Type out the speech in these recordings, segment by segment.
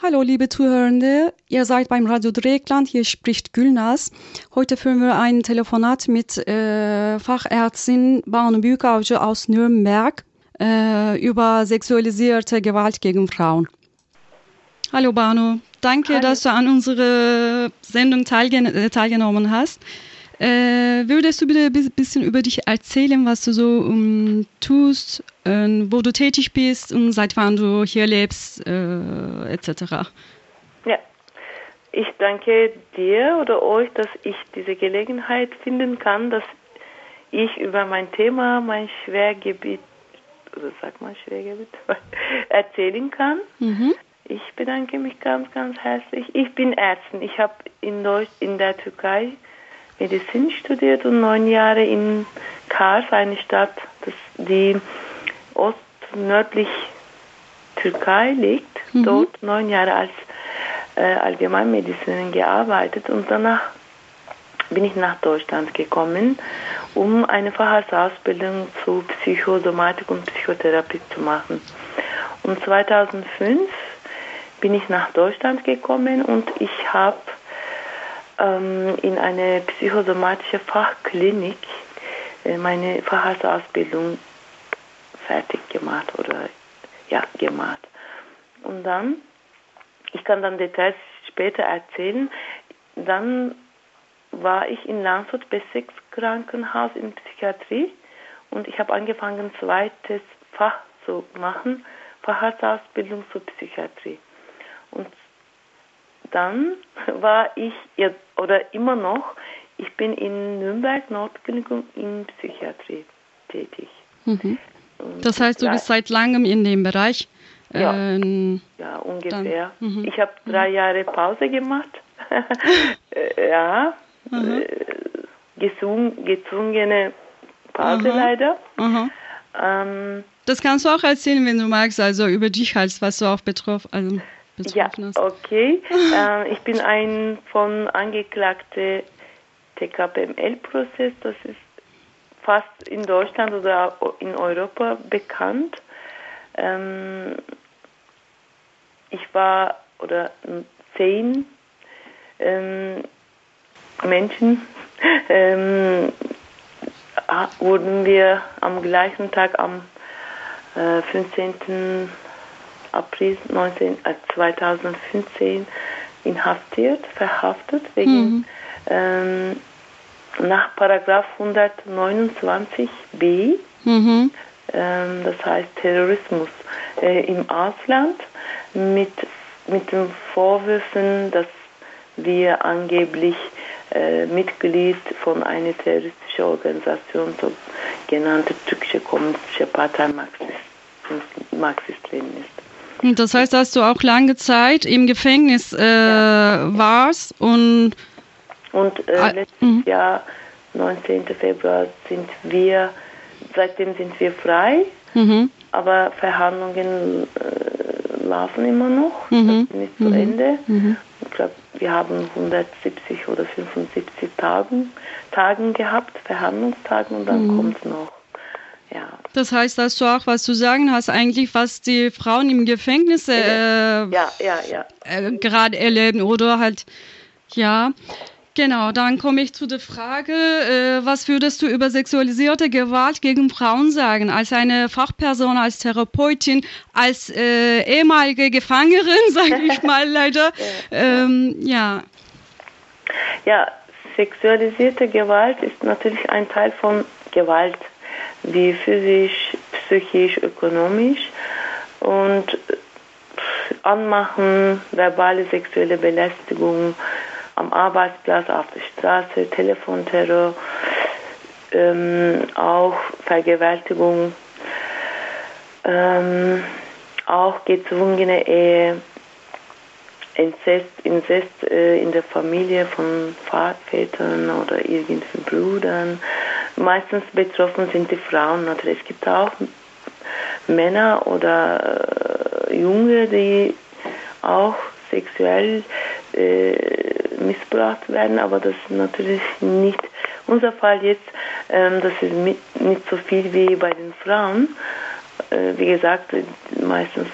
Hallo, liebe Zuhörende. Ihr seid beim Radio Dreckland. Hier spricht Gülnas. Heute führen wir ein Telefonat mit äh, Fachärztin Banu Büyükavcı aus Nürnberg äh, über sexualisierte Gewalt gegen Frauen. Hallo, Banu. Danke, Hallo. dass du an unserer Sendung teilgen äh, teilgenommen hast. Äh, würdest du bitte ein bisschen über dich erzählen, was du so um, tust, äh, wo du tätig bist und seit wann du hier lebst, äh, etc.? Ja, ich danke dir oder euch, dass ich diese Gelegenheit finden kann, dass ich über mein Thema, mein Schwergebiet, oder sag mal Schwergebiet, erzählen kann. Mhm. Ich bedanke mich ganz, ganz herzlich. Ich bin Ärztin. Ich habe in, in der Türkei Medizin studiert und neun Jahre in Kars, eine Stadt, die ostnördlich Türkei liegt, mhm. dort neun Jahre als äh, Allgemeinmedizinerin gearbeitet und danach bin ich nach Deutschland gekommen, um eine Facharztausbildung zu Psychosomatik und Psychotherapie zu machen. Und 2005 bin ich nach Deutschland gekommen und ich habe in eine psychosomatische Fachklinik äh, meine Facharztausbildung fertig gemacht oder ja gemacht. Und dann, ich kann dann Details später erzählen, dann war ich in Landshut Bessex Krankenhaus in Psychiatrie und ich habe angefangen, zweites Fach zu machen, Facharztausbildung zur Psychiatrie. Und dann war ich oder immer noch, ich bin in Nürnberg Nordklinikum in Psychiatrie tätig. Mhm. Das heißt, du bist seit langem in dem Bereich? Ja, ähm, ja ungefähr. Mhm. Ich habe drei Jahre Pause gemacht. Äh, ja, mhm. gezwung, gezwungene Pause leider. Ähm, das kannst du auch erzählen, wenn du magst, also über dich halt, was du auch betroffen also ja, okay. äh, ich bin ein von Angeklagte TKPML-Prozess. Das ist fast in Deutschland oder in Europa bekannt. Ähm, ich war oder zehn ähm, Menschen ähm, wurden wir am gleichen Tag am äh, 15. April 19, äh, 2015 inhaftiert, verhaftet wegen mhm. ähm, nach Paragraph 129b, mhm. ähm, das heißt Terrorismus äh, im Ausland, mit, mit den Vorwürfen, dass wir angeblich äh, Mitglied von einer terroristischen Organisation, so genannte türkische kommunistische Partei Marxist-Leninist. Das heißt, dass du auch lange Zeit im Gefängnis äh, ja. warst und. Und äh, letztes mhm. Jahr, 19. Februar, sind wir, seitdem sind wir frei, mhm. aber Verhandlungen äh, laufen immer noch, mhm. das ist nicht zu mhm. Ende. Mhm. Ich glaube, wir haben 170 oder 75 Tagen, Tagen gehabt, Verhandlungstagen und dann mhm. kommt noch. Das heißt, dass du auch was zu sagen hast, eigentlich, was die Frauen im Gefängnis äh, ja, ja, ja. Äh, gerade erleben oder halt, ja. Genau, dann komme ich zu der Frage, äh, was würdest du über sexualisierte Gewalt gegen Frauen sagen? Als eine Fachperson, als Therapeutin, als äh, ehemalige Gefangerin, sage ich mal leider. Ähm, ja. Ja, sexualisierte Gewalt ist natürlich ein Teil von Gewalt wie physisch, psychisch, ökonomisch und Anmachen, verbale sexuelle Belästigung am Arbeitsplatz, auf der Straße, Telefonterror, ähm, auch Vergewaltigung, ähm, auch gezwungene Ehe, Inzest, Inzest äh, in der Familie von Vätern oder irgendwelchen Brüdern, meistens betroffen sind die Frauen. Oder es gibt auch Männer oder äh, Junge, die auch sexuell äh, missbraucht werden, aber das ist natürlich nicht unser Fall jetzt. Ähm, das ist mit, nicht so viel wie bei den Frauen. Äh, wie gesagt, meistens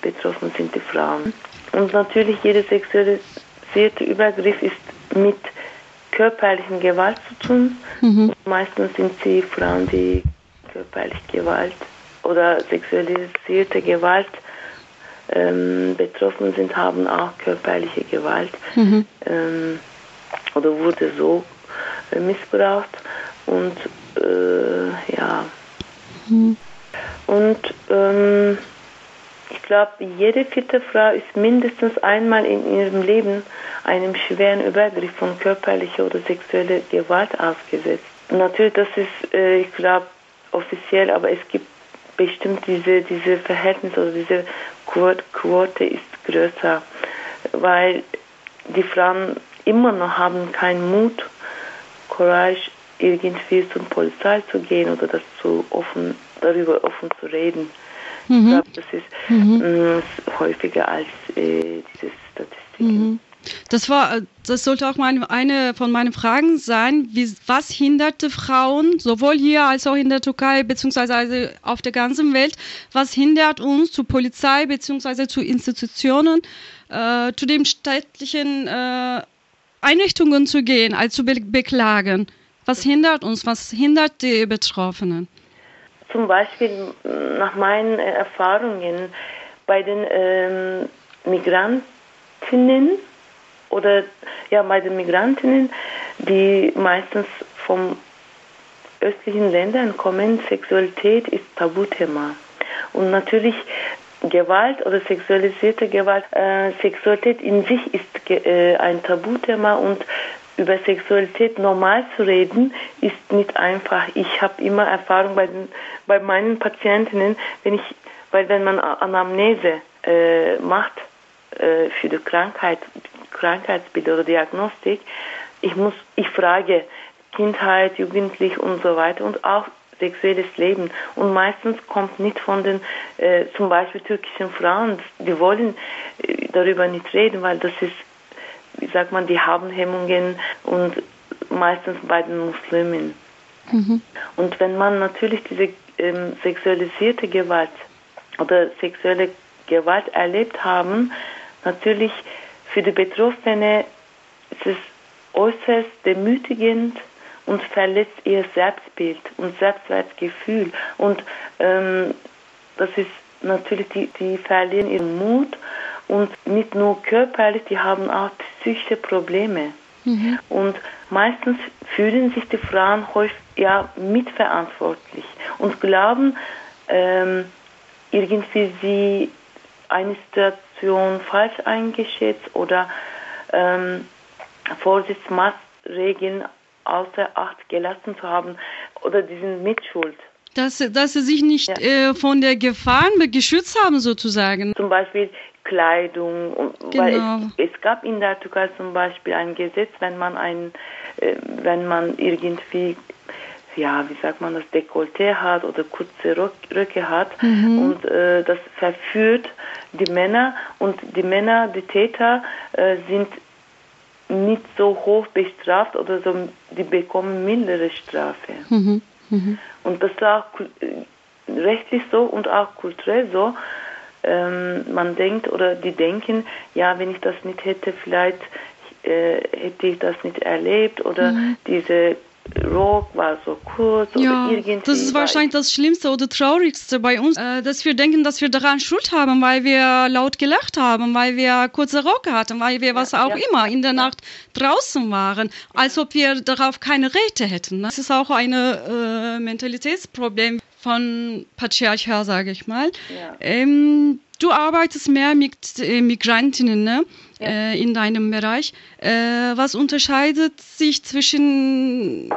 betroffen sind die Frauen. Und natürlich jeder sexualisierte Übergriff ist mit körperlichen Gewalt zu tun. Mhm. Meistens sind sie Frauen, die körperliche Gewalt oder sexualisierte Gewalt ähm, betroffen sind, haben auch körperliche Gewalt mhm. ähm, oder wurde so äh, missbraucht und äh, ja. Mhm. Und ähm, ich glaube, jede vierte Frau ist mindestens einmal in ihrem Leben einem schweren Übergriff von körperlicher oder sexueller Gewalt ausgesetzt. Natürlich, das ist, äh, ich glaube, offiziell, aber es gibt bestimmt diese, diese Verhältnis oder diese Quote ist größer, weil die Frauen immer noch haben keinen Mut, Courage, irgendwie zur Polizei zu gehen oder das zu offen, darüber offen zu reden. Mhm. Ich glaube, das ist mhm. mh, häufiger als äh, diese Statistiken. Mhm. Das war, das sollte auch meine, eine von meinen Fragen sein. Wie, was hinderte Frauen, sowohl hier als auch in der Türkei, beziehungsweise also auf der ganzen Welt, was hindert uns zu Polizei, beziehungsweise zu Institutionen, äh, zu den staatlichen äh, Einrichtungen zu gehen, als zu be beklagen? Was hindert uns? Was hindert die Betroffenen? Zum Beispiel nach meinen Erfahrungen bei den ähm, Migrantinnen, oder ja bei den Migrantinnen, die meistens vom östlichen Ländern kommen, Sexualität ist Tabuthema. Und natürlich Gewalt oder sexualisierte Gewalt, äh, Sexualität in sich ist äh, ein Tabuthema und über Sexualität normal zu reden, ist nicht einfach. Ich habe immer Erfahrung bei, den, bei meinen Patientinnen, wenn ich, weil wenn man Anamnese äh, macht äh, für die Krankheit, Krankheitsbild oder Diagnostik. Ich muss, ich frage Kindheit, Jugendlich und so weiter und auch sexuelles Leben. Und meistens kommt nicht von den äh, zum Beispiel türkischen Frauen, die wollen äh, darüber nicht reden, weil das ist, wie sagt man, die haben Hemmungen und meistens bei den Muslimen. Mhm. Und wenn man natürlich diese ähm, sexualisierte Gewalt oder sexuelle Gewalt erlebt haben, natürlich für die Betroffene ist es äußerst demütigend und verletzt ihr Selbstbild und Selbstwertgefühl. Und ähm, das ist natürlich, die, die verlieren ihren Mut und nicht nur körperlich, die haben auch psychische Probleme. Mhm. Und meistens fühlen sich die Frauen häufig ja mitverantwortlich und glauben, ähm, irgendwie sie eine Situation falsch eingeschätzt oder ähm, Vorsichtsmaßregeln außer Acht gelassen zu haben oder diesen Mitschuld. Dass, dass sie sich nicht ja. äh, von der Gefahr geschützt haben, sozusagen. Zum Beispiel Kleidung. Genau. Weil es, es, gab in der Türkei zum Beispiel ein Gesetz, wenn man ein, äh, wenn man irgendwie ja, wie sagt man das, Dekolleté hat oder kurze Röcke hat mhm. und äh, das verführt die Männer und die Männer, die Täter äh, sind nicht so hoch bestraft oder so, die bekommen mildere Strafe. Mhm. Mhm. Und das ist auch äh, rechtlich so und auch kulturell so. Ähm, man denkt oder die denken, ja, wenn ich das nicht hätte, vielleicht äh, hätte ich das nicht erlebt oder mhm. diese Rock war so kurz ja, oder irgendwie. Das ist wahrscheinlich das Schlimmste oder Traurigste bei uns, äh, dass wir denken, dass wir daran Schuld haben, weil wir laut gelacht haben, weil wir kurze Rocke hatten, weil wir ja, was auch ja. immer in der Nacht draußen waren, als ob wir darauf keine Rechte hätten. Ne? Das ist auch ein äh, Mentalitätsproblem von Patriarchat, sage ich mal. Ähm, du arbeitest mehr mit äh, Migrantinnen, ne? ja. äh, in deinem Bereich. Äh, was unterscheidet sich zwischen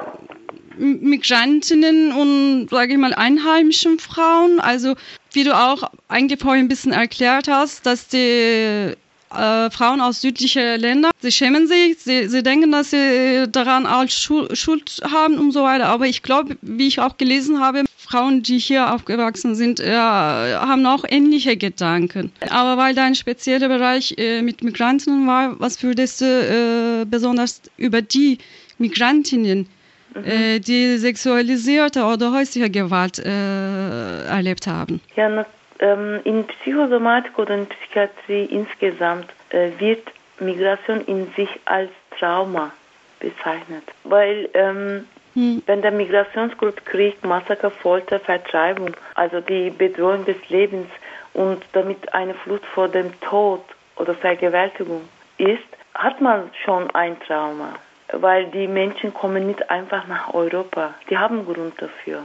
Migrantinnen und, sage ich mal, einheimischen Frauen? Also, wie du auch eigentlich vorhin ein bisschen erklärt hast, dass die äh, Frauen aus südlichen Ländern, sie schämen sich, sie, sie denken, dass sie daran auch Schuld haben und so weiter. Aber ich glaube, wie ich auch gelesen habe, Frauen, die hier aufgewachsen sind, äh, haben auch ähnliche Gedanken. Aber weil dein spezieller Bereich äh, mit Migranten war, was würdest du äh, besonders über die Migrantinnen, mhm. Äh, die sexualisierte oder häusliche Gewalt äh, erlebt haben? Ja, ähm, in Psychosomatik oder in Psychiatrie insgesamt äh, wird Migration in sich als Trauma bezeichnet. Weil ähm, hm. wenn der Migrationsgrund Krieg, Massaker, Folter, Vertreibung, also die Bedrohung des Lebens und damit eine Flucht vor dem Tod oder Vergewaltigung ist, hat man schon ein Trauma. Weil die Menschen kommen nicht einfach nach Europa. Die haben Grund dafür.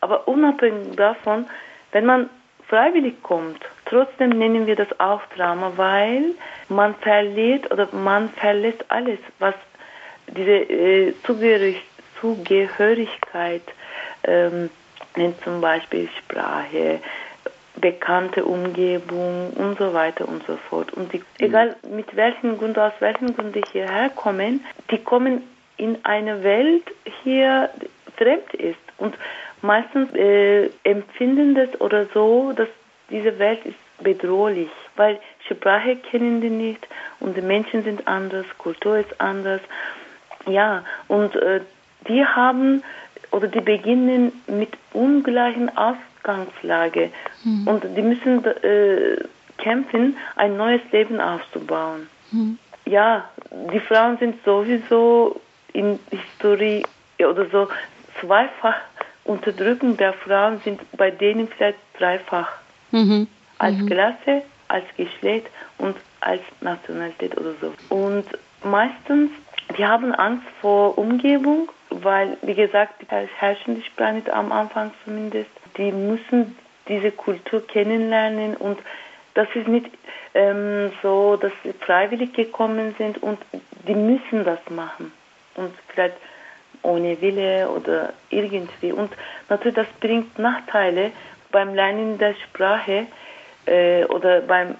Aber unabhängig davon, wenn man freiwillig kommt, trotzdem nennen wir das auch Trauma, weil man verliert oder man verlässt alles, was diese äh, Zugehörig Zugehörigkeit ähm, nennt zum Beispiel Sprache, bekannte Umgebung und so weiter und so fort. Und die, egal mit welchen Gründen, aus welchen Gründen die hierher kommen, die kommen in eine Welt hier fremd ist. Und meistens äh, empfinden das oder so, dass diese Welt ist bedrohlich, weil Sprache kennen die nicht und die Menschen sind anders, Kultur ist anders. Ja, und äh, die haben oder die beginnen mit ungleichen Ausgangslage mhm. und die müssen äh, kämpfen, ein neues Leben aufzubauen. Mhm. Ja, die Frauen sind sowieso in Historie oder so zweifach Unterdrückung der Frauen sind bei denen vielleicht dreifach. Mhm. Als mhm. Klasse, als Geschlecht und als Nationalität oder so. Und meistens, die haben Angst vor Umgebung, weil, wie gesagt, die herrschende Sprache am Anfang zumindest, die müssen diese Kultur kennenlernen und das ist nicht ähm, so, dass sie freiwillig gekommen sind und die müssen das machen. Und vielleicht ohne Wille oder irgendwie. Und natürlich, das bringt Nachteile beim Lernen der Sprache äh, oder beim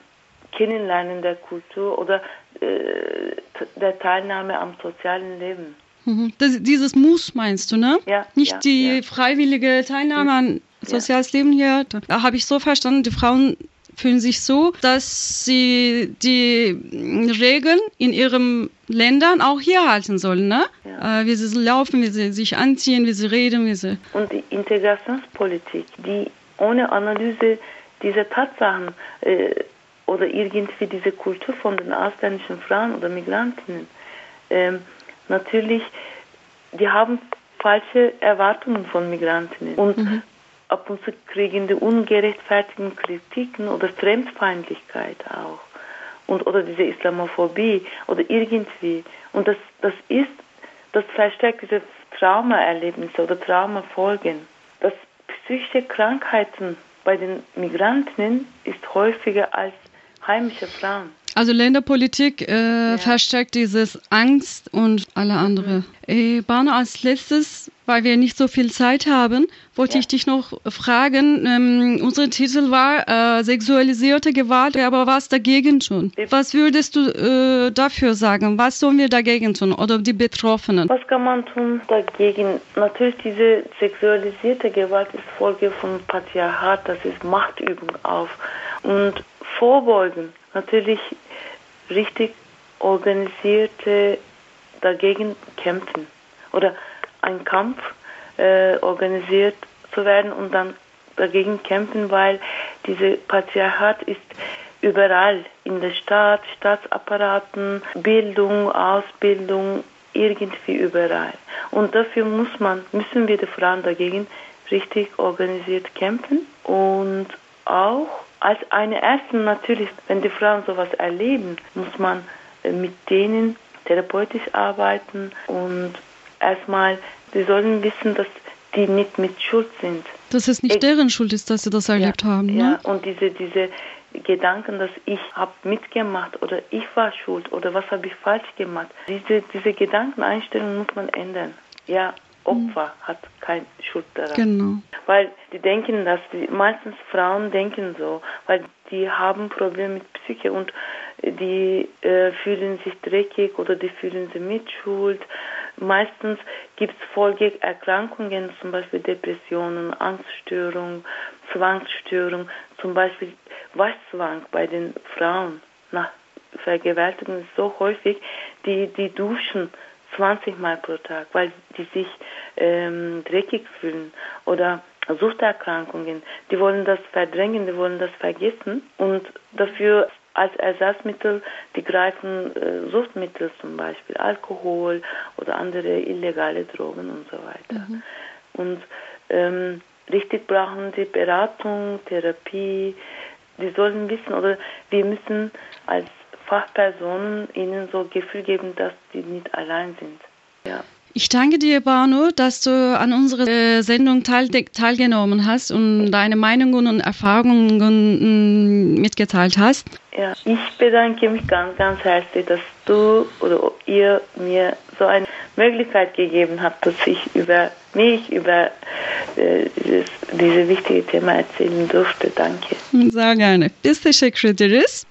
Kennenlernen der Kultur oder äh, der Teilnahme am sozialen Leben. Mhm. Das, dieses Muss meinst du, ne? Ja. Nicht ja, die ja. freiwillige Teilnahme an soziales ja. Leben hier. Da habe ich so verstanden, die Frauen fühlen sich so, dass sie die Regeln in ihren Ländern auch hier halten sollen, ne? Ja. Äh, wie sie laufen, wie sie sich anziehen, wie sie reden, wie sie. Und die Integrationspolitik, die ohne Analyse dieser Tatsachen äh, oder irgendwie diese Kultur von den ausländischen Frauen oder Migrantinnen, äh, natürlich, die haben falsche Erwartungen von Migrantinnen. Und mhm ab und zu kriegen die ungerechtfertigten Kritiken oder Fremdfeindlichkeit auch. Und, oder diese Islamophobie oder irgendwie. Und das, das ist, das verstärkt diese Traumaerlebnisse oder Traumafolgen. Dass psychische Krankheiten bei den Migranten ist häufiger als heimische Frauen. Also Länderpolitik äh, ja. verstärkt dieses Angst und alle andere. Mhm. Äh, Bano, als letztes weil wir nicht so viel Zeit haben, wollte ja. ich dich noch fragen. Ähm, unser Titel war äh, sexualisierte Gewalt, aber was dagegen tun? Was würdest du äh, dafür sagen? Was sollen wir dagegen tun oder die Betroffenen? Was kann man tun dagegen? Natürlich diese sexualisierte Gewalt ist Folge von Patriarchat, das ist Machtübung auf und vorbeugen. Natürlich richtig organisierte dagegen kämpfen oder ein Kampf äh, organisiert zu werden und dann dagegen kämpfen, weil diese Patriarchat ist überall in der Stadt, Staatsapparaten, Bildung, Ausbildung, irgendwie überall. Und dafür muss man, müssen wir die Frauen dagegen richtig organisiert kämpfen und auch als eine erste natürlich, wenn die Frauen sowas erleben, muss man äh, mit denen therapeutisch arbeiten und erstmal Sie sollen wissen, dass die nicht mit Schuld sind. Dass es nicht ich, deren Schuld ist, dass sie das erlebt ja, haben. Ne? Ja, und diese, diese Gedanken, dass ich habe mitgemacht oder ich war schuld oder was habe ich falsch gemacht. Diese, diese Gedankeneinstellung muss man ändern. Ja, Opfer mhm. hat keine Schuld daran. Genau. Weil die denken dass die, meistens Frauen denken so, weil die haben Probleme mit Psyche und die äh, fühlen sich dreckig oder die fühlen sich mit Schuld. Meistens gibt es Folgeerkrankungen, zum Beispiel Depressionen, Angststörung, Zwangsstörung, zum Beispiel Waschzwang bei den Frauen nach Vergewaltigung ist so häufig, die, die duschen 20 Mal pro Tag, weil die sich ähm, dreckig fühlen oder Suchterkrankungen, die wollen das verdrängen, die wollen das vergessen und dafür als Ersatzmittel, die greifen äh, Suchtmittel zum Beispiel, Alkohol oder andere illegale Drogen und so weiter. Mhm. Und ähm, richtig brauchen die Beratung, Therapie, die sollen wissen oder wir müssen als Fachpersonen ihnen so Gefühl geben, dass die nicht allein sind. Ja. Ich danke dir, Banu, dass du an unserer äh, Sendung teil teilgenommen hast und deine Meinungen und Erfahrungen mm, mitgeteilt hast. Ja, ich bedanke mich ganz, ganz herzlich, dass du oder ihr mir so eine Möglichkeit gegeben habt, dass ich über mich, über äh, dieses, diese wichtige Thema erzählen durfte. Danke. Sehr gerne. Biz teşekkür ederiz.